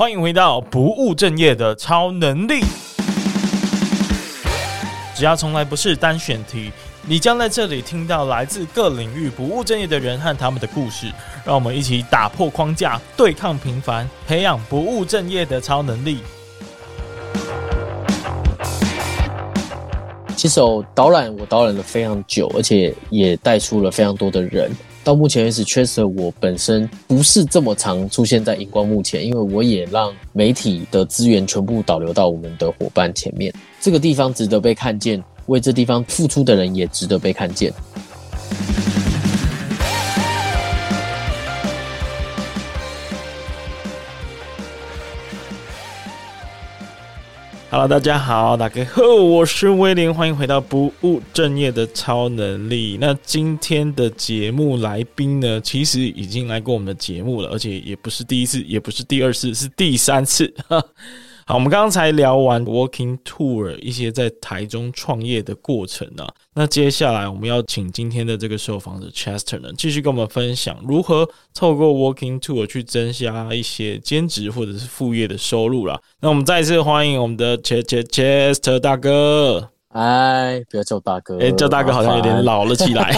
欢迎回到不务正业的超能力。只要从来不是单选题，你将在这里听到来自各领域不务正业的人和他们的故事。让我们一起打破框架，对抗平凡，培养不务正业的超能力。其实我导览，我导览了非常久，而且也带出了非常多的人。到目前为止确实我本身不是这么常出现在荧光幕前，因为我也让媒体的资源全部导流到我们的伙伴前面。这个地方值得被看见，为这地方付出的人也值得被看见。Hello，大家好，大家好，我是威廉，欢迎回到不务正业的超能力。那今天的节目来宾呢，其实已经来过我们的节目了，而且也不是第一次，也不是第二次，是第三次。好，我们刚刚才聊完 Walking Tour 一些在台中创业的过程啊，那接下来我们要请今天的这个受访者 Chester 呢，继续跟我们分享如何透过 Walking Tour 去增加一些兼职或者是副业的收入啦。那我们再次欢迎我们的 Ch Ch Chester 大哥。哎，不要叫大哥，哎，叫大哥好像有点老了起来。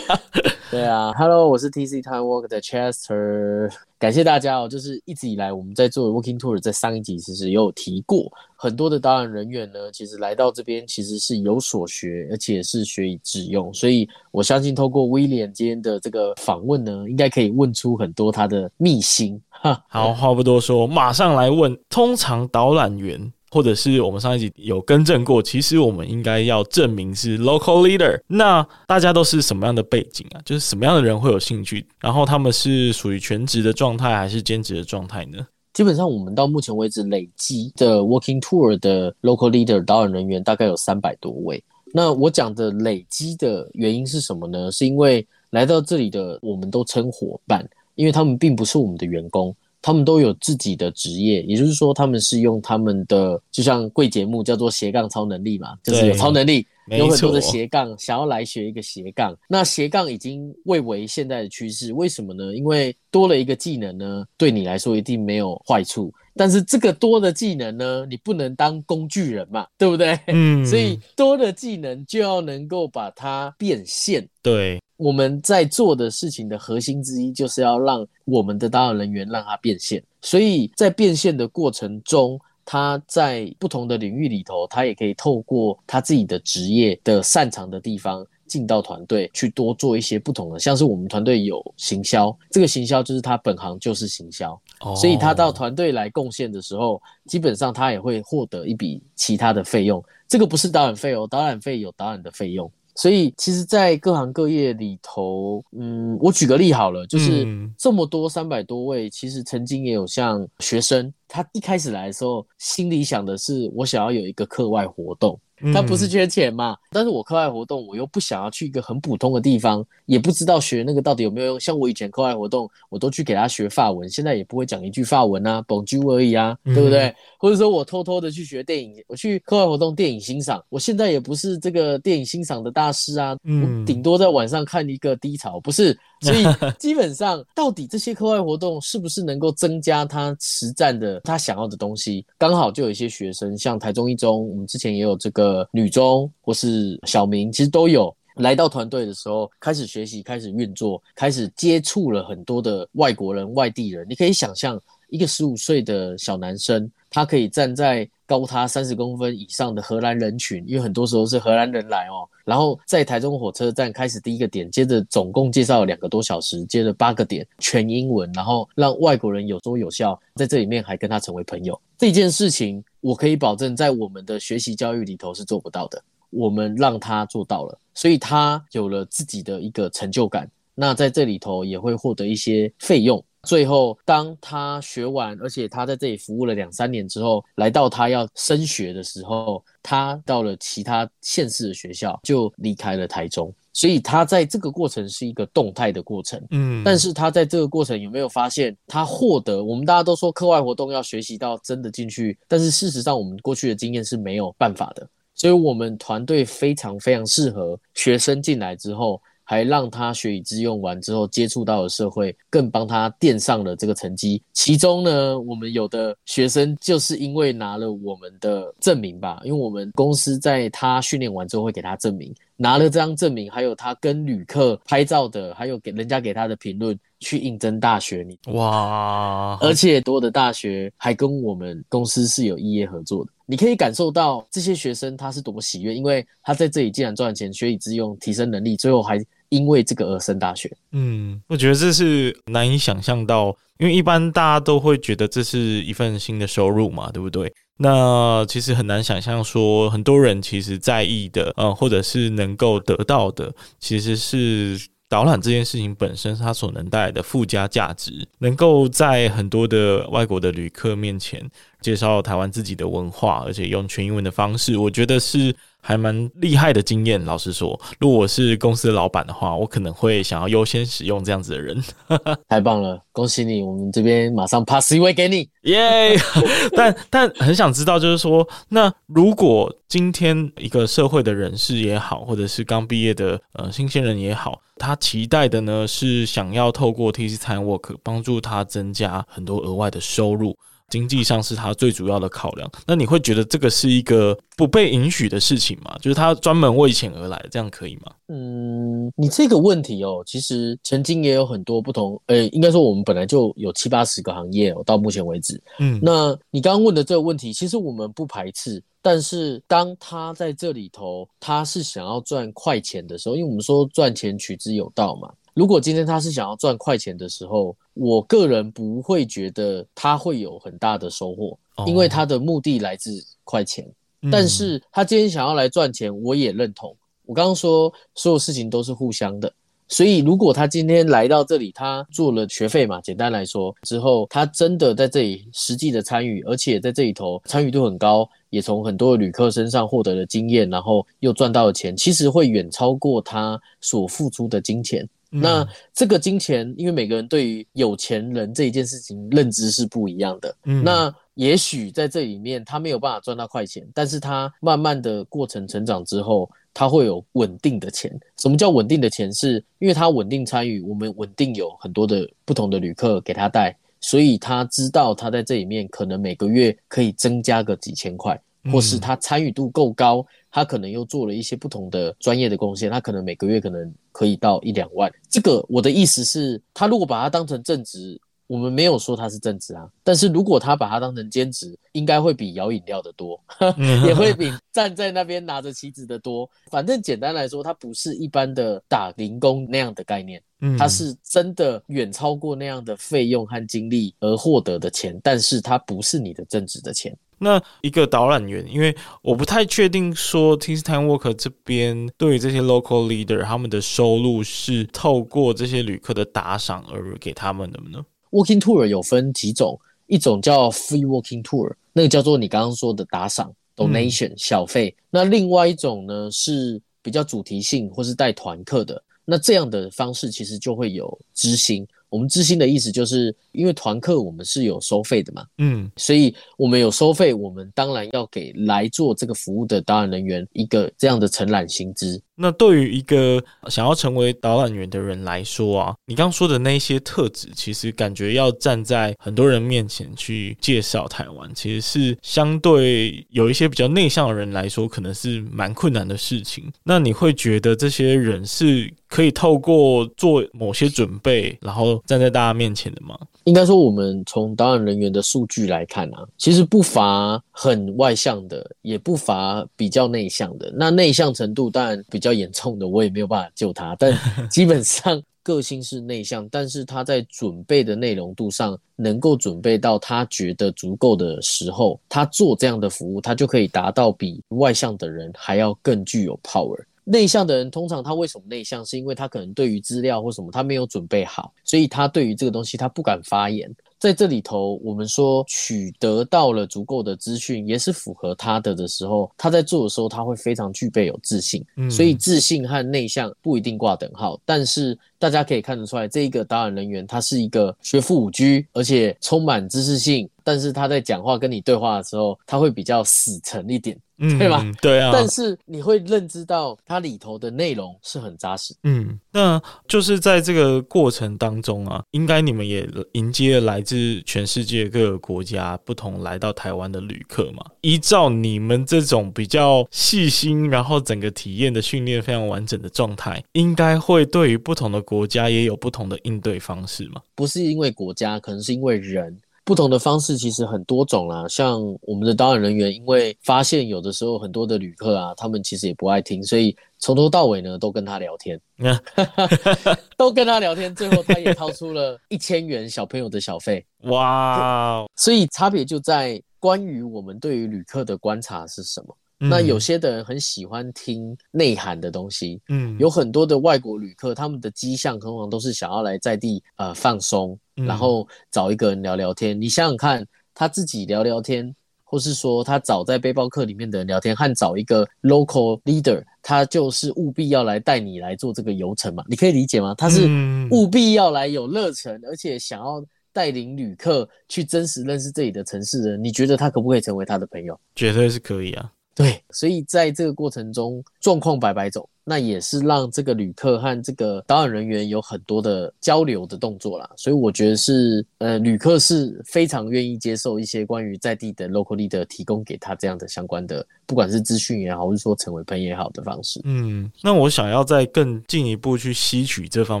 对啊，Hello，我是 TC Time Walk 的 Chester，感谢大家哦。就是一直以来我们在做 Walking Tour，在上一集其实也有提过，很多的导览人员呢，其实来到这边其实是有所学，而且是学以致用。所以我相信透过威廉今天的这个访问呢，应该可以问出很多他的秘辛。哈，好，话不多说，马上来问，通常导览员。或者是我们上一集有更正过，其实我们应该要证明是 local leader。那大家都是什么样的背景啊？就是什么样的人会有兴趣？然后他们是属于全职的状态还是兼职的状态呢？基本上我们到目前为止累积的 walking tour 的 local leader 导演人员大概有三百多位。那我讲的累积的原因是什么呢？是因为来到这里的我们都称伙伴，因为他们并不是我们的员工。他们都有自己的职业，也就是说，他们是用他们的，就像贵节目叫做斜杠超能力嘛，就是有超能力，有很多的斜杠，想要来学一个斜杠。那斜杠已经蔚为现在的趋势，为什么呢？因为多了一个技能呢，对你来说一定没有坏处。但是这个多的技能呢，你不能当工具人嘛，对不对？嗯，所以多的技能就要能够把它变现。对，我们在做的事情的核心之一，就是要让我们的导演人员让他变现。所以在变现的过程中，他在不同的领域里头，他也可以透过他自己的职业的擅长的地方。进到团队去多做一些不同的，像是我们团队有行销，这个行销就是他本行就是行销，oh. 所以他到团队来贡献的时候，基本上他也会获得一笔其他的费用。这个不是导演费哦，导演费有导演的费用。所以其实，在各行各业里头，嗯，我举个例好了，就是这么多三百多位，其实曾经也有像学生，他一开始来的时候，心里想的是我想要有一个课外活动。他不是缺钱嘛？但是我课外活动，我又不想要去一个很普通的地方，也不知道学那个到底有没有用。像我以前课外活动，我都去给他学法文，现在也不会讲一句法文啊，Bonjour 而已啊，对不对？或者说我偷偷的去学电影，我去课外活动电影欣赏，我现在也不是这个电影欣赏的大师啊，我顶多在晚上看一个低潮，不是。所以 基本上，到底这些课外活动是不是能够增加他实战的他想要的东西？刚好就有一些学生，像台中一中，我们之前也有这个女中或是小明，其实都有来到团队的时候，开始学习，开始运作，开始接触了很多的外国人、外地人。你可以想象，一个十五岁的小男生，他可以站在高他三十公分以上的荷兰人群，因为很多时候是荷兰人来哦。然后在台中火车站开始第一个点，接着总共介绍了两个多小时，接着八个点全英文，然后让外国人有说有笑，在这里面还跟他成为朋友。这件事情我可以保证，在我们的学习教育里头是做不到的。我们让他做到了，所以他有了自己的一个成就感。那在这里头也会获得一些费用。最后，当他学完，而且他在这里服务了两三年之后，来到他要升学的时候，他到了其他县市的学校，就离开了台中。所以他在这个过程是一个动态的过程，嗯，但是他在这个过程有没有发现他获得？我们大家都说课外活动要学习到真的进去，但是事实上我们过去的经验是没有办法的。所以我们团队非常非常适合学生进来之后。还让他学以致用完之后接触到了社会，更帮他垫上了这个成绩。其中呢，我们有的学生就是因为拿了我们的证明吧，因为我们公司在他训练完之后会给他证明，拿了这张证明，还有他跟旅客拍照的，还有给人家给他的评论，去应征大学里。哇！而且多的大学还跟我们公司是有异业合作的。你可以感受到这些学生他是多么喜悦，因为他在这里既然赚钱，学以致用，提升能力，最后还。因为这个而升大学，嗯，我觉得这是难以想象到，因为一般大家都会觉得这是一份新的收入嘛，对不对？那其实很难想象说，很多人其实在意的，呃，或者是能够得到的，其实是导览这件事情本身它所能带来的附加价值，能够在很多的外国的旅客面前介绍台湾自己的文化，而且用全英文的方式，我觉得是。还蛮厉害的经验，老实说，如果我是公司的老板的话，我可能会想要优先使用这样子的人。太棒了，恭喜你！我们这边马上 pass 一位给你，耶、yeah! 但但很想知道，就是说，那如果今天一个社会的人士也好，或者是刚毕业的呃新鲜人也好，他期待的呢是想要透过 TC TaiwanWork 帮助他增加很多额外的收入。经济上是他最主要的考量，那你会觉得这个是一个不被允许的事情吗？就是他专门为钱而来，这样可以吗？嗯，你这个问题哦，其实曾经也有很多不同，呃，应该说我们本来就有七八十个行业哦，到目前为止。嗯，那你刚刚问的这个问题，其实我们不排斥，但是当他在这里头，他是想要赚快钱的时候，因为我们说赚钱取之有道嘛。如果今天他是想要赚快钱的时候，我个人不会觉得他会有很大的收获，因为他的目的来自快钱。但是他今天想要来赚钱，我也认同。我刚刚说所有事情都是互相的，所以如果他今天来到这里，他做了学费嘛，简单来说之后，他真的在这里实际的参与，而且在这里头参与度很高，也从很多的旅客身上获得了经验，然后又赚到了钱，其实会远超过他所付出的金钱。那这个金钱，因为每个人对于有钱人这一件事情认知是不一样的。嗯，那也许在这里面他没有办法赚到快钱，但是他慢慢的过程成长之后，他会有稳定的钱。什么叫稳定的钱？是因为他稳定参与，我们稳定有很多的不同的旅客给他带，所以他知道他在这里面可能每个月可以增加个几千块，或是他参与度够高。他可能又做了一些不同的专业的贡献，他可能每个月可能可以到一两万。这个我的意思是，他如果把它当成正职，我们没有说他是正职啊。但是如果他把它当成兼职，应该会比摇饮料的多，也会比站在那边拿着旗子的多。反正简单来说，它不是一般的打零工那样的概念，它是真的远超过那样的费用和精力而获得的钱，但是它不是你的正职的钱。那一个导览员，因为我不太确定说 TC TaiwanWork 这边对于这些 local leader 他们的收入是透过这些旅客的打赏而给他们的呢？Walking tour 有分几种，一种叫 free walking tour，那个叫做你刚刚说的打赏 donation 小费。那另外一种呢是比较主题性或是带团客的，那这样的方式其实就会有支薪。我们知心的意思就是，因为团客我们是有收费的嘛，嗯，所以我们有收费，我们当然要给来做这个服务的导览人员一个这样的承揽薪资。那对于一个想要成为导览员的人来说啊，你刚说的那些特质，其实感觉要站在很多人面前去介绍台湾，其实是相对有一些比较内向的人来说，可能是蛮困难的事情。那你会觉得这些人是可以透过做某些准备，然后站在大家面前的吗？应该说，我们从导演人员的数据来看啊，其实不乏很外向的，也不乏比较内向的。那内向程度当然比较严重的，我也没有办法救他。但 基本上个性是内向，但是他在准备的内容度上，能够准备到他觉得足够的时候，他做这样的服务，他就可以达到比外向的人还要更具有 power。内向的人通常他为什么内向？是因为他可能对于资料或什么他没有准备好，所以他对于这个东西他不敢发言。在这里头，我们说取得到了足够的资讯，也是符合他的的时候，他在做的时候他会非常具备有自信。嗯，所以自信和内向不一定挂等号，但是大家可以看得出来，这一个导演人员他是一个学富五居，而且充满知识性。但是他在讲话跟你对话的时候，他会比较死沉一点。嗯，对吧？对啊。但是你会认知到它里头的内容是很扎实。嗯，那就是在这个过程当中啊，应该你们也迎接了来自全世界各个国家不同来到台湾的旅客嘛。依照你们这种比较细心，然后整个体验的训练非常完整的状态，应该会对于不同的国家也有不同的应对方式嘛？不是因为国家，可能是因为人。不同的方式其实很多种啦，像我们的导览人员，因为发现有的时候很多的旅客啊，他们其实也不爱听，所以从头到尾呢都跟他聊天，都跟他聊天，最后他也掏出了一千元小朋友的小费，哇！所以差别就在关于我们对于旅客的观察是什么。那有些的人很喜欢听内涵的东西，嗯，有很多的外国旅客，他们的迹象通常都是想要来在地呃放松，然后找一个人聊聊天。你想想看，他自己聊聊天，或是说他找在背包客里面的人聊天，和找一个 local leader，他就是务必要来带你来做这个游程嘛？你可以理解吗？他是务必要来有热忱，而且想要带领旅客去真实认识这里的城市人，你觉得他可不可以成为他的朋友？绝对是可以啊。对，所以在这个过程中，状况百百种。那也是让这个旅客和这个导演人员有很多的交流的动作啦，所以我觉得是呃，旅客是非常愿意接受一些关于在地的 local leader 提供给他这样的相关的，不管是资讯也好，或是说成为朋友也好的方式。嗯，那我想要再更进一步去吸取这方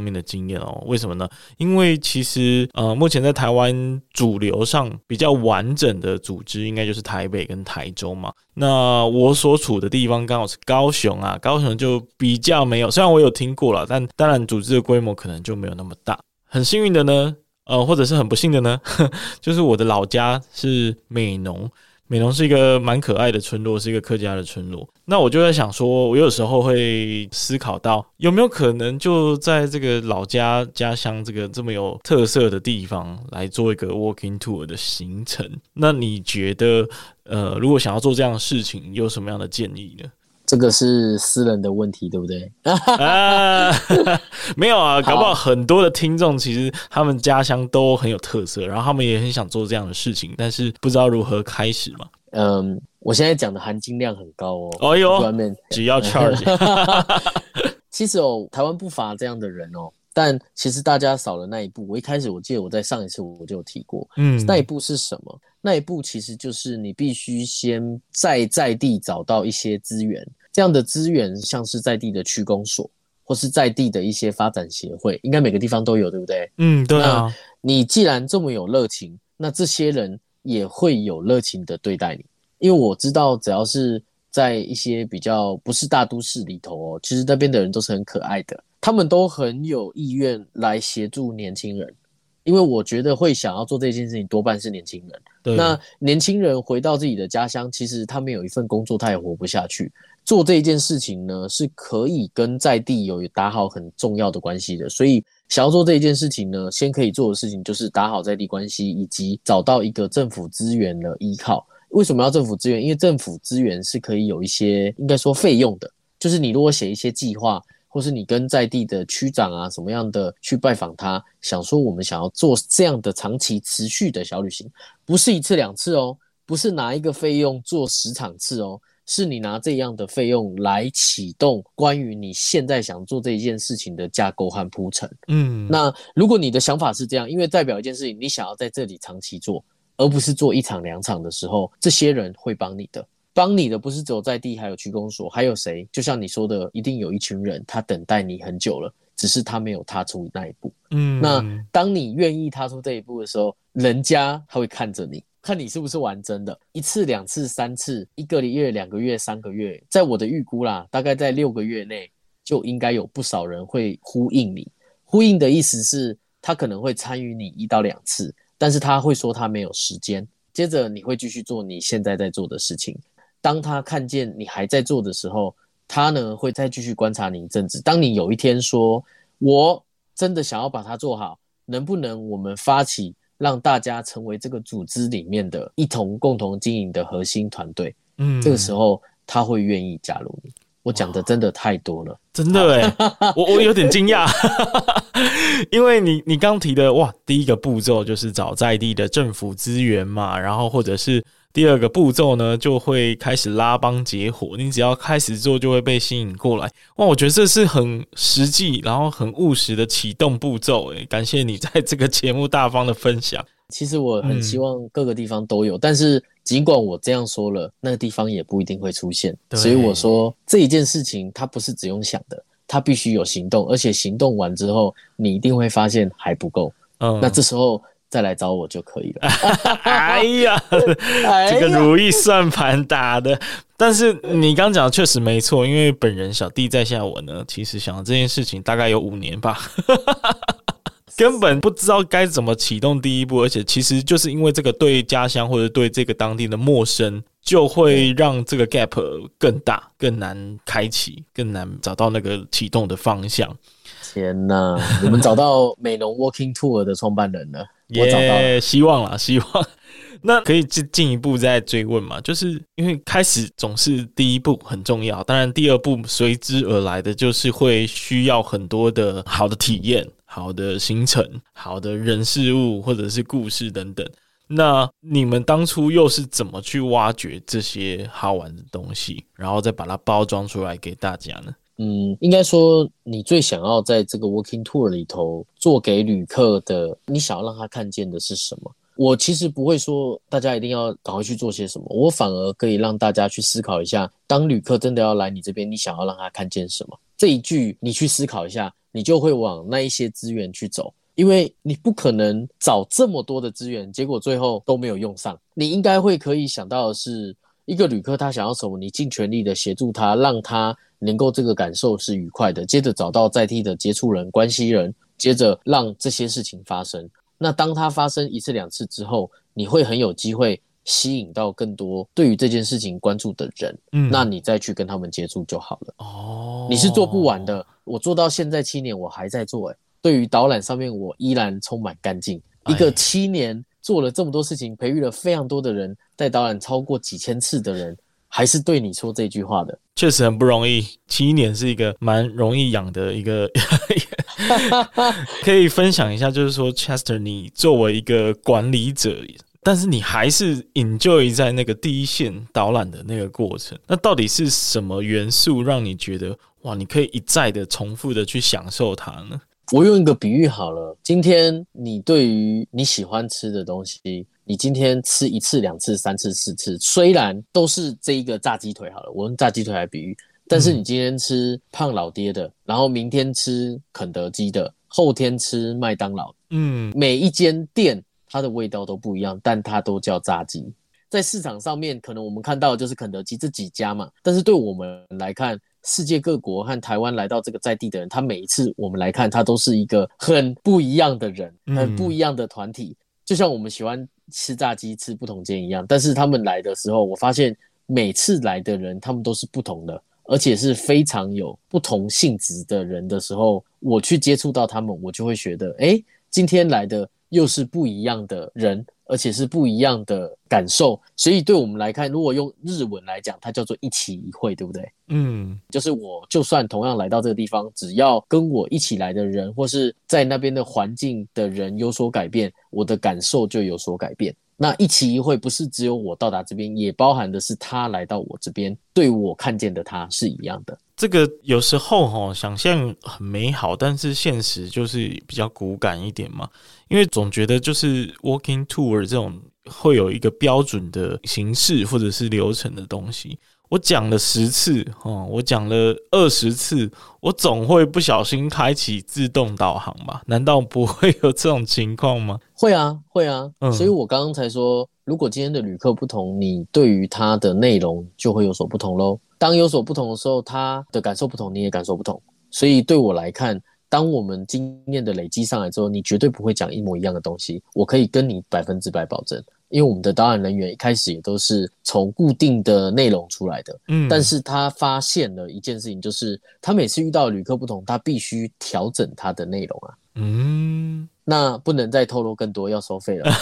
面的经验哦。为什么呢？因为其实呃，目前在台湾主流上比较完整的组织，应该就是台北跟台中嘛。那我所处的地方刚好是高雄啊，高雄就。比较没有，虽然我有听过了，但当然组织的规模可能就没有那么大。很幸运的呢，呃，或者是很不幸的呢，就是我的老家是美农，美浓是一个蛮可爱的村落，是一个客家的村落。那我就在想说，我有时候会思考到，有没有可能就在这个老家家乡这个这么有特色的地方来做一个 walking tour 的行程？那你觉得，呃，如果想要做这样的事情，有什么样的建议呢？这个是私人的问题，对不对？啊，没有啊，搞不好很多的听众其实他们家乡都很有特色，然后他们也很想做这样的事情，但是不知道如何开始嘛。嗯，我现在讲的含金量很高哦。哦哟，只要 charge。其实哦，台湾不乏这样的人哦，但其实大家少了那一步。我一开始我记得我在上一次我就有提过，嗯，那一步是什么？那一步其实就是你必须先在在地找到一些资源。这样的资源，像是在地的区公所，或是在地的一些发展协会，应该每个地方都有，对不对？嗯，对啊。你既然这么有热情，那这些人也会有热情的对待你，因为我知道，只要是在一些比较不是大都市里头哦，其实那边的人都是很可爱的，他们都很有意愿来协助年轻人。因为我觉得会想要做这件事情，多半是年轻人。对。那年轻人回到自己的家乡，其实他们有一份工作，他也活不下去。做这一件事情呢，是可以跟在地有打好很重要的关系的。所以，想要做这一件事情呢，先可以做的事情就是打好在地关系，以及找到一个政府资源的依靠。为什么要政府资源？因为政府资源是可以有一些，应该说费用的。就是你如果写一些计划。或是你跟在地的区长啊，什么样的去拜访他，想说我们想要做这样的长期持续的小旅行，不是一次两次哦，不是拿一个费用做十场次哦，是你拿这样的费用来启动关于你现在想做这一件事情的架构和铺陈。嗯，那如果你的想法是这样，因为代表一件事情，你想要在这里长期做，而不是做一场两场的时候，这些人会帮你的。帮你的不是只有在地，还有区公所，还有谁？就像你说的，一定有一群人，他等待你很久了，只是他没有踏出那一步。嗯，那当你愿意踏出这一步的时候，人家他会看着你，看你是不是玩真的。一次、两次、三次，一个月、两个月、三个月，在我的预估啦，大概在六个月内，就应该有不少人会呼应你。呼应的意思是，他可能会参与你一到两次，但是他会说他没有时间。接着你会继续做你现在在做的事情。当他看见你还在做的时候，他呢会再继续观察你一阵子。当你有一天说，我真的想要把它做好，能不能我们发起让大家成为这个组织里面的一同共同经营的核心团队？嗯，这个时候他会愿意加入你。我讲的真的太多了，真的 哎，我我有点惊讶，因为你你刚提的哇，第一个步骤就是找在地的政府资源嘛，然后或者是第二个步骤呢，就会开始拉帮结伙，你只要开始做，就会被吸引过来。哇，我觉得这是很实际，然后很务实的启动步骤。诶，感谢你在这个节目大方的分享。其实我很希望各个地方都有，嗯、但是尽管我这样说了，那个地方也不一定会出现。所以我说这一件事情，它不是只用想的，它必须有行动，而且行动完之后，你一定会发现还不够。嗯，那这时候再来找我就可以了。哎呀，这个如意算盘打的，但是你刚讲的确实没错，因为本人小弟在下我呢，其实想这件事情大概有五年吧。根本不知道该怎么启动第一步，而且其实就是因为这个对家乡或者对这个当地的陌生，就会让这个 gap 更大、更难开启、更难找到那个启动的方向。天哪，我们找到美浓 Walking Tour 的创办人了，我找到希望了，希望。那可以进进一步再追问嘛？就是因为开始总是第一步很重要，当然第二步随之而来的就是会需要很多的好的体验。好的行程，好的人事物，或者是故事等等。那你们当初又是怎么去挖掘这些好玩的东西，然后再把它包装出来给大家呢？嗯，应该说，你最想要在这个 Walking Tour 里头做给旅客的，你想要让他看见的是什么？我其实不会说大家一定要赶快去做些什么，我反而可以让大家去思考一下，当旅客真的要来你这边，你想要让他看见什么？这一句你去思考一下。你就会往那一些资源去走，因为你不可能找这么多的资源，结果最后都没有用上。你应该会可以想到的是，一个旅客他想要什么，你尽全力的协助他，让他能够这个感受是愉快的。接着找到在地的接触人、关系人，接着让这些事情发生。那当它发生一次两次之后，你会很有机会。吸引到更多对于这件事情关注的人，嗯，那你再去跟他们接触就好了。哦，你是做不完的，我做到现在七年，我还在做。哎，对于导览上面，我依然充满干劲。一个七年做了这么多事情，培育了非常多的人，在导览超过几千次的人，还是对你说这句话的，确实很不容易。七年是一个蛮容易养的一个，可以分享一下，就是说，Chester，你作为一个管理者。但是你还是 enjoy 在那个第一线导览的那个过程，那到底是什么元素让你觉得哇，你可以一再的重复的去享受它呢？我用一个比喻好了，今天你对于你喜欢吃的东西，你今天吃一次、两次、三次、四次，虽然都是这一个炸鸡腿好了，我用炸鸡腿来比喻，但是你今天吃胖老爹的，然后明天吃肯德基的，后天吃麦当劳，嗯，每一间店。它的味道都不一样，但它都叫炸鸡。在市场上面，可能我们看到的就是肯德基这几家嘛。但是对我们来看，世界各国和台湾来到这个在地的人，他每一次我们来看，他都是一个很不一样的人，很不一样的团体。嗯。就像我们喜欢吃炸鸡、吃不同间一样，但是他们来的时候，我发现每次来的人，他们都是不同的，而且是非常有不同性质的人的时候，我去接触到他们，我就会觉得，哎，今天来的。又是不一样的人，而且是不一样的感受，所以对我们来看，如果用日文来讲，它叫做一期一会，对不对？嗯，就是我就算同样来到这个地方，只要跟我一起来的人，或是在那边的环境的人有所改变，我的感受就有所改变。那一期一会不是只有我到达这边，也包含的是他来到我这边，对我看见的他是一样的。这个有时候哈，想象很美好，但是现实就是比较骨感一点嘛。因为总觉得就是 walking tour 这种会有一个标准的形式或者是流程的东西。我讲了十次，哦，我讲了二十次，我总会不小心开启自动导航吧？难道不会有这种情况吗？会啊，会啊。嗯，所以我刚刚才说，如果今天的旅客不同，你对于他的内容就会有所不同喽。当有所不同的时候，他的感受不同，你也感受不同。所以对我来看，当我们经验的累积上来之后，你绝对不会讲一模一样的东西。我可以跟你百分之百保证。因为我们的导演人员一开始也都是从固定的内容出来的，嗯，但是他发现了一件事情，就是他每次遇到旅客不同，他必须调整他的内容啊，嗯，那不能再透露更多，要收费了，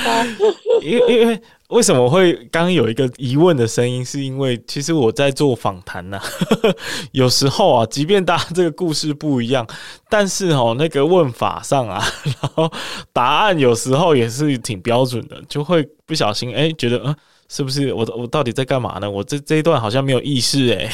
因为因为为什么会刚刚有一个疑问的声音，是因为其实我在做访谈呢，有时候啊，即便大家这个故事不一样，但是哦，那个问法上啊，然后答案有时候也是挺标准的，就会不小心哎、欸，觉得嗯。是不是我我到底在干嘛呢？我这这一段好像没有意识哎，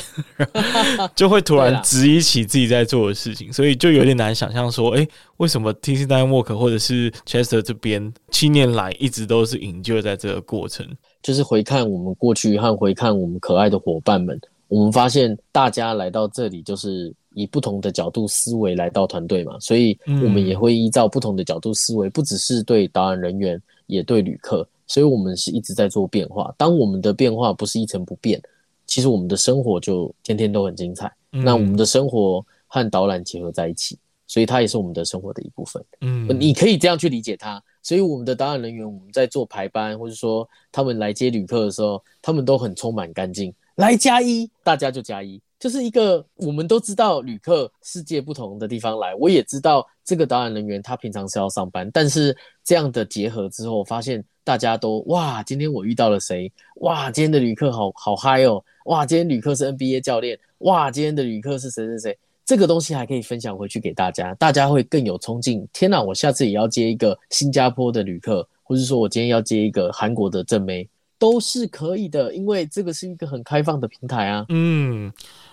就会突然质疑起自己在做的事情，所以就有点难想象说，诶、欸，为什么 TC Network 或者是 Chester 这边七年来一直都是营救在这个过程？就是回看我们过去和回看我们可爱的伙伴们，我们发现大家来到这里就是以不同的角度思维来到团队嘛，所以我们也会依照不同的角度思维，不只是对导演人员，也对旅客。所以，我们是一直在做变化。当我们的变化不是一成不变，其实我们的生活就天天都很精彩。嗯、那我们的生活和导览结合在一起，所以它也是我们的生活的一部分。嗯，你可以这样去理解它。所以，我们的导览人员，我们在做排班，或者说他们来接旅客的时候，他们都很充满干劲。来加一，大家就加一，就是一个我们都知道旅客世界不同的地方来，我也知道这个导览人员他平常是要上班，但是这样的结合之后，发现。大家都哇，今天我遇到了谁？哇，今天的旅客好好嗨哦！哇，今天旅客是 NBA 教练。哇，今天的旅客是谁谁谁？这个东西还可以分享回去给大家，大家会更有冲劲。天哪，我下次也要接一个新加坡的旅客，或者说我今天要接一个韩国的正妹，都是可以的，因为这个是一个很开放的平台啊。嗯。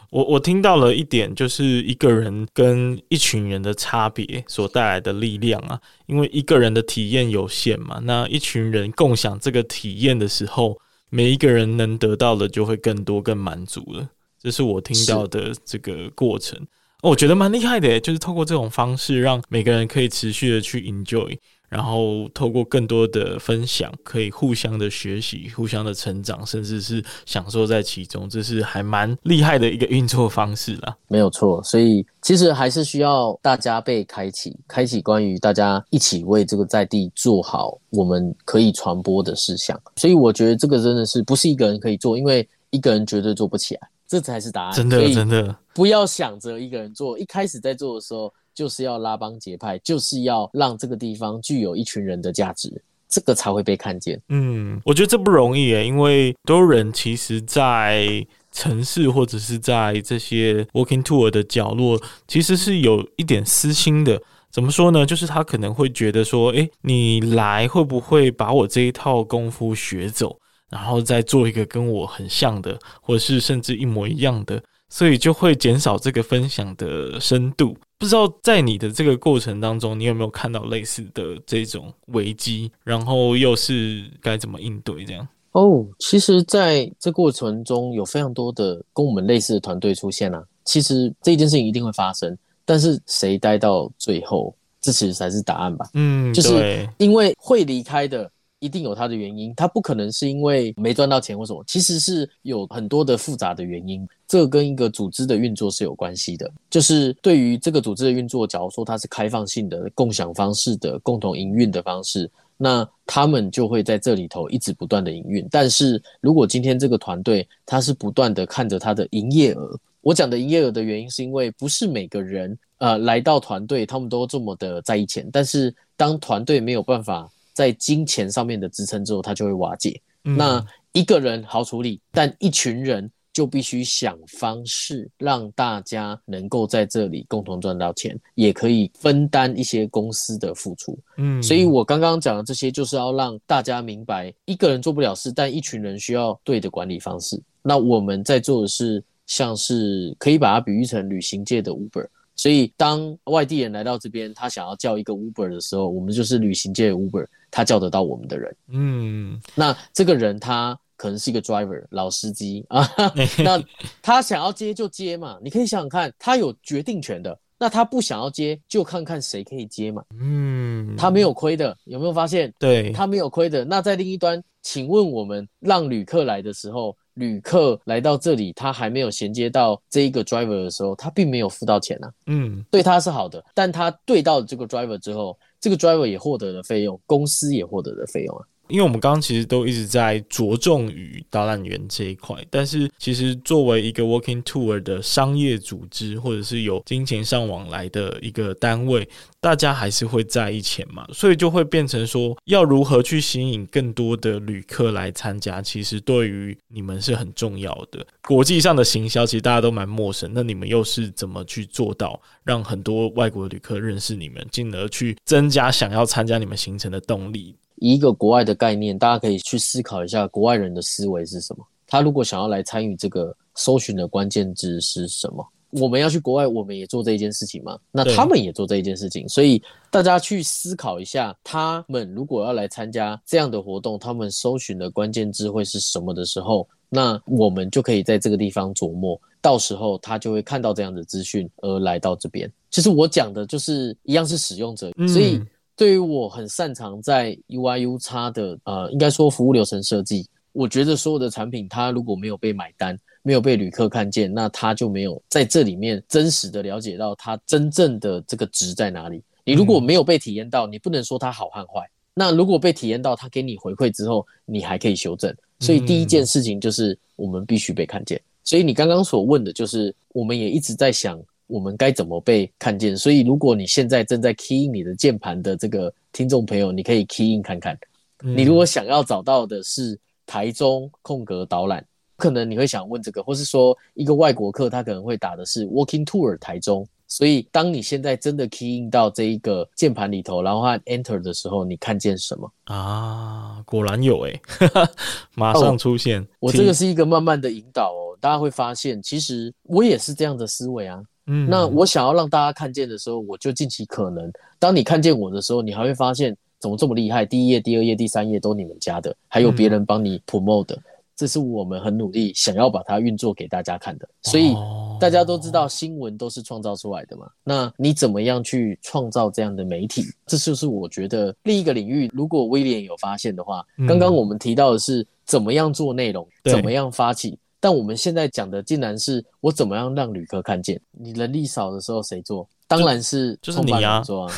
我我听到了一点，就是一个人跟一群人的差别所带来的力量啊，因为一个人的体验有限嘛，那一群人共享这个体验的时候，每一个人能得到的就会更多、更满足了。这是我听到的这个过程，我觉得蛮厉害的，就是透过这种方式，让每个人可以持续的去 enjoy。然后透过更多的分享，可以互相的学习、互相的成长，甚至是享受在其中，这是还蛮厉害的一个运作方式啦。没有错，所以其实还是需要大家被开启，开启关于大家一起为这个在地做好我们可以传播的事项。所以我觉得这个真的是不是一个人可以做，因为一个人绝对做不起来，这才是答案。真的，真的不要想着一个人做，一开始在做的时候。就是要拉帮结派，就是要让这个地方具有一群人的价值，这个才会被看见。嗯，我觉得这不容易诶，因为多人其实，在城市或者是在这些 walking tour 的角落，其实是有一点私心的。怎么说呢？就是他可能会觉得说，诶，你来会不会把我这一套功夫学走，然后再做一个跟我很像的，或者是甚至一模一样的，所以就会减少这个分享的深度。不知道在你的这个过程当中，你有没有看到类似的这种危机，然后又是该怎么应对这样？哦，其实在这过程中有非常多的跟我们类似的团队出现啊。其实这件事情一定会发生，但是谁待到最后，这其实才是答案吧？嗯，就是因为会离开的。一定有它的原因，它不可能是因为没赚到钱或什么，其实是有很多的复杂的原因。这跟一个组织的运作是有关系的。就是对于这个组织的运作，假如说它是开放性的、共享方式的、共同营运的方式，那他们就会在这里头一直不断的营运。但是如果今天这个团队它是不断的看着它的营业额，我讲的营业额的原因是因为不是每个人呃来到团队他们都这么的在意钱，但是当团队没有办法。在金钱上面的支撑之后，它就会瓦解。嗯。那一个人好处理，但一群人就必须想方式让大家能够在这里共同赚到钱，也可以分担一些公司的付出。嗯，所以我刚刚讲的这些，就是要让大家明白，一个人做不了事，但一群人需要对的管理方式。那我们在做的是，像是可以把它比喻成旅行界的 Uber。所以，当外地人来到这边，他想要叫一个 Uber 的时候，我们就是旅行界的 Uber，他叫得到我们的人。嗯，那这个人他可能是一个 driver 老司机啊，那他想要接就接嘛。你可以想想看，他有决定权的。那他不想要接，就看看谁可以接嘛。嗯，他没有亏的，有没有发现？对，他没有亏的。那在另一端，请问我们让旅客来的时候。旅客来到这里，他还没有衔接到这一个 driver 的时候，他并没有付到钱呐、啊。嗯，对他是好的，但他对到这个 driver 之后，这个 driver 也获得了费用，公司也获得了费用啊。因为我们刚刚其实都一直在着重于导览员这一块，但是其实作为一个 Walking Tour 的商业组织，或者是有金钱上往来的一个单位，大家还是会在意钱嘛，所以就会变成说，要如何去吸引更多的旅客来参加，其实对于你们是很重要的。国际上的行销其实大家都蛮陌生，那你们又是怎么去做到让很多外国旅客认识你们，进而去增加想要参加你们行程的动力？以一个国外的概念，大家可以去思考一下，国外人的思维是什么？他如果想要来参与这个搜寻的关键字是什么？我们要去国外，我们也做这一件事情吗？那他们也做这一件事情，所以大家去思考一下，他们如果要来参加这样的活动，他们搜寻的关键字会是什么的时候，那我们就可以在这个地方琢磨，到时候他就会看到这样的资讯而来到这边。其实我讲的就是一样是使用者，所以。对于我很擅长在 UI/UX 的呃，应该说服务流程设计，我觉得所有的产品，它如果没有被买单，没有被旅客看见，那它就没有在这里面真实的了解到它真正的这个值在哪里。你如果没有被体验到，你不能说它好和坏。那如果被体验到，它给你回馈之后，你还可以修正。所以第一件事情就是我们必须被看见。所以你刚刚所问的就是，我们也一直在想。我们该怎么被看见？所以，如果你现在正在 key in 你的键盘的这个听众朋友，你可以 key in 看看。你如果想要找到的是台中空格导览，可能你会想问这个，或是说一个外国客他可能会打的是 Walking Tour 台中。所以，当你现在真的 key in 到这一个键盘里头，然后按 Enter 的时候，你看见什么啊？果然有诶，马上出现。哦，我这个是一个慢慢的引导哦，大家会发现，其实我也是这样的思维啊。嗯，那我想要让大家看见的时候，我就尽其可能。当你看见我的时候，你还会发现怎么这么厉害？第一页、第二页、第三页都你们家的，还有别人帮你 promote 的，这是我们很努力想要把它运作给大家看的。所以大家都知道，新闻都是创造出来的嘛。那你怎么样去创造这样的媒体？这就是我觉得另一个领域。如果威廉有发现的话，刚刚我们提到的是怎么样做内容，怎么样发起。但我们现在讲的竟然是我怎么样让旅客看见？你人力少的时候谁做？当然是创办人做啊，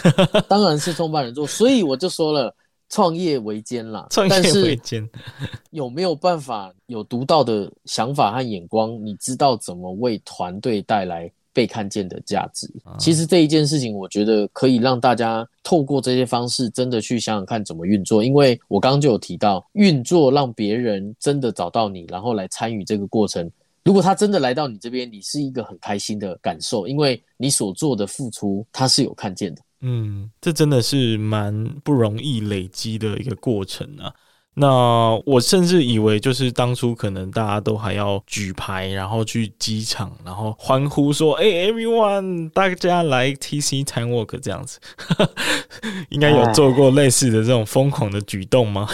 当然是创办人做。所以我就说了，创业维艰啦，创业维艰。有没有办法有独到的想法和眼光？你知道怎么为团队带来？被看见的价值，其实这一件事情，我觉得可以让大家透过这些方式，真的去想想看怎么运作。因为我刚刚就有提到，运作让别人真的找到你，然后来参与这个过程。如果他真的来到你这边，你是一个很开心的感受，因为你所做的付出，他是有看见的。嗯，这真的是蛮不容易累积的一个过程啊。那我甚至以为，就是当初可能大家都还要举牌，然后去机场，然后欢呼说：“哎、欸，everyone，大家来 TC Time Walk 这样子。”应该有做过类似的这种疯狂的举动吗？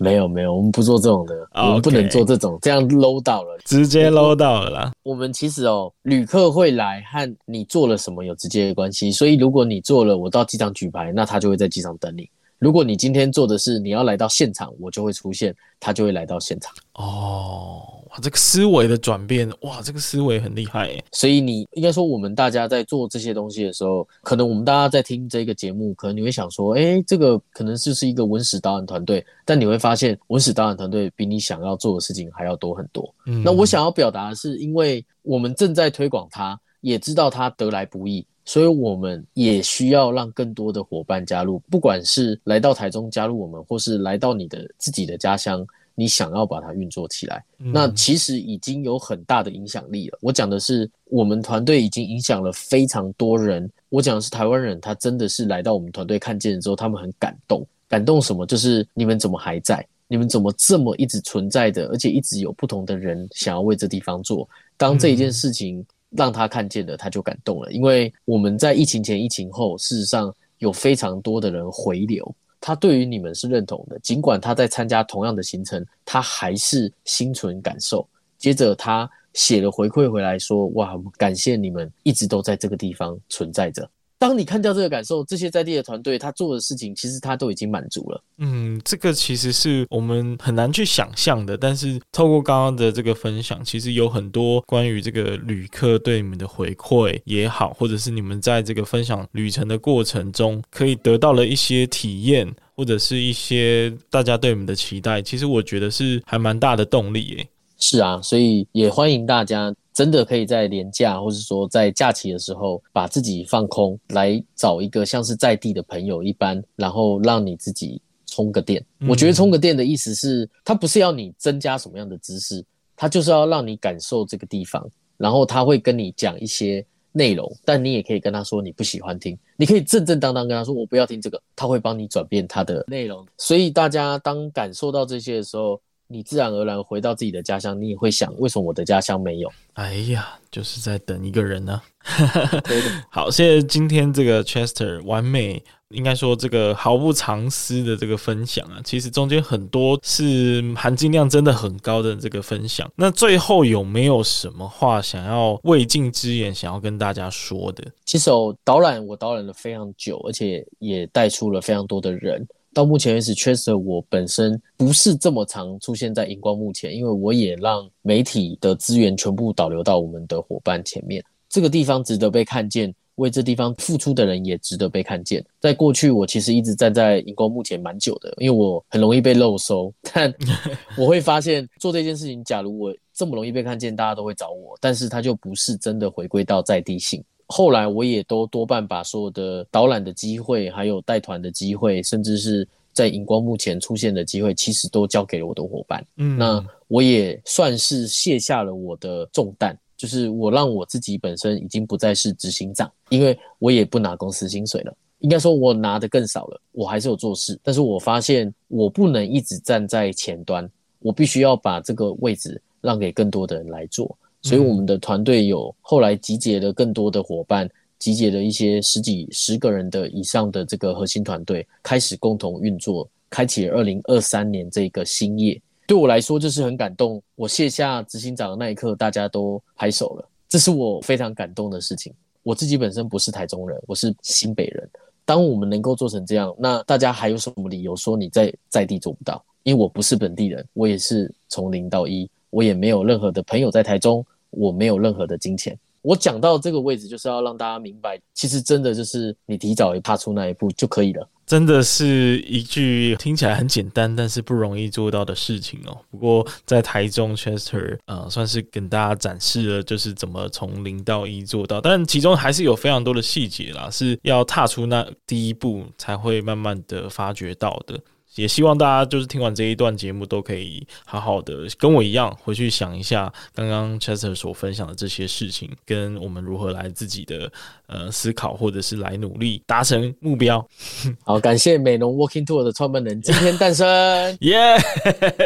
没有，没有，我们不做这种的，okay, 我们不能做这种，这样 low 到了，直接 low 到了啦。我们其实哦，旅客会来和你做了什么有直接的关系，所以如果你做了，我到机场举牌，那他就会在机场等你。如果你今天做的是你要来到现场，我就会出现，他就会来到现场。哦，哇，这个思维的转变，哇，这个思维很厉害诶。所以你应该说，我们大家在做这些东西的时候，可能我们大家在听这个节目，可能你会想说，诶，这个可能就是一个文史导演团队，但你会发现，文史导演团队比你想要做的事情还要多很多。嗯，那我想要表达的是，因为我们正在推广它，也知道它得来不易。所以我们也需要让更多的伙伴加入，不管是来到台中加入我们，或是来到你的自己的家乡，你想要把它运作起来，那其实已经有很大的影响力了。我讲的是，我们团队已经影响了非常多人。我讲的是台湾人，他真的是来到我们团队看见之后，他们很感动。感动什么？就是你们怎么还在？你们怎么这么一直存在的？而且一直有不同的人想要为这地方做。当这一件事情。让他看见了，他就感动了。因为我们在疫情前、疫情后，事实上有非常多的人回流，他对于你们是认同的。尽管他在参加同样的行程，他还是心存感受。接着他写了回馈回来说：“哇，感谢你们一直都在这个地方存在着。”当你看到这个感受，这些在地的团队他做的事情，其实他都已经满足了。嗯，这个其实是我们很难去想象的。但是透过刚刚的这个分享，其实有很多关于这个旅客对你们的回馈也好，或者是你们在这个分享旅程的过程中可以得到了一些体验。或者是一些大家对你们的期待，其实我觉得是还蛮大的动力耶。是啊，所以也欢迎大家真的可以在年假，或者说在假期的时候，把自己放空，来找一个像是在地的朋友一般，然后让你自己充个电。嗯、我觉得充个电的意思是，它不是要你增加什么样的知识，它就是要让你感受这个地方，然后他会跟你讲一些内容，但你也可以跟他说你不喜欢听，你可以正正当当跟他说我不要听这个，他会帮你转变他的内容。所以大家当感受到这些的时候，你自然而然回到自己的家乡，你也会想，为什么我的家乡没有？哎呀，就是在等一个人呢、啊。好，谢谢今天这个 Chester 完美，应该说这个毫不藏私的这个分享啊，其实中间很多是含金量真的很高的这个分享。那最后有没有什么话想要未尽之言，想要跟大家说的？其实我导览我导览了非常久，而且也带出了非常多的人。到目前为止，Chester 我本身不是这么常出现在荧光幕前，因为我也让媒体的资源全部导流到我们的伙伴前面。这个地方值得被看见，为这地方付出的人也值得被看见。在过去，我其实一直站在荧光幕前蛮久的，因为我很容易被漏收。但 我会发现，做这件事情，假如我这么容易被看见，大家都会找我，但是它就不是真的回归到在地性。后来我也都多半把所有的导览的机会，还有带团的机会，甚至是在荧光幕前出现的机会，其实都交给了我的伙伴。嗯，那我也算是卸下了我的重担，就是我让我自己本身已经不再是执行长，因为我也不拿公司薪水了。应该说，我拿的更少了，我还是有做事，但是我发现我不能一直站在前端，我必须要把这个位置让给更多的人来做。所以我们的团队有后来集结了更多的伙伴，集结了一些十几十个人的以上的这个核心团队，开始共同运作，开启了二零二三年这个新业。对我来说，就是很感动。我卸下执行长的那一刻，大家都拍手了，这是我非常感动的事情。我自己本身不是台中人，我是新北人。当我们能够做成这样，那大家还有什么理由说你在在地做不到？因为我不是本地人，我也是从零到一，我也没有任何的朋友在台中。我没有任何的金钱。我讲到这个位置，就是要让大家明白，其实真的就是你提早踏出那一步就可以了。真的是一句听起来很简单，但是不容易做到的事情哦。不过在台中 Chester，呃，算是跟大家展示了，就是怎么从零到一做到。但其中还是有非常多的细节啦，是要踏出那第一步才会慢慢的发掘到的。也希望大家就是听完这一段节目，都可以好好的跟我一样回去想一下刚刚 Chester 所分享的这些事情，跟我们如何来自己的呃思考，或者是来努力达成目标。好，感谢美浓 Walking Tour 的创办人今天诞生，耶！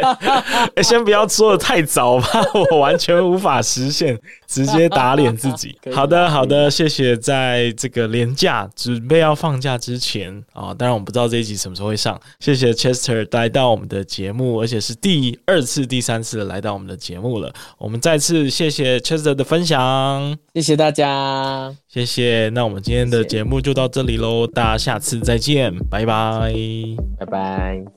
先不要说的太早吧，我完全无法实现，直接打脸自己。好的，好的，谢谢。在这个连假准备要放假之前啊，当然我们不知道这一集什么时候会上，谢谢。Chester 来到我们的节目，而且是第二次、第三次来到我们的节目了。我们再次谢谢 Chester 的分享，谢谢大家，谢谢。那我们今天的节目就到这里喽，大家下次再见，拜拜，拜拜。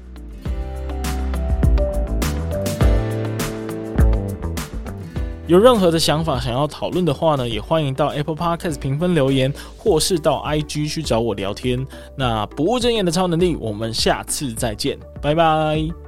有任何的想法想要讨论的话呢，也欢迎到 Apple Podcast 评分留言，或是到 IG 去找我聊天。那不务正业的超能力，我们下次再见，拜拜。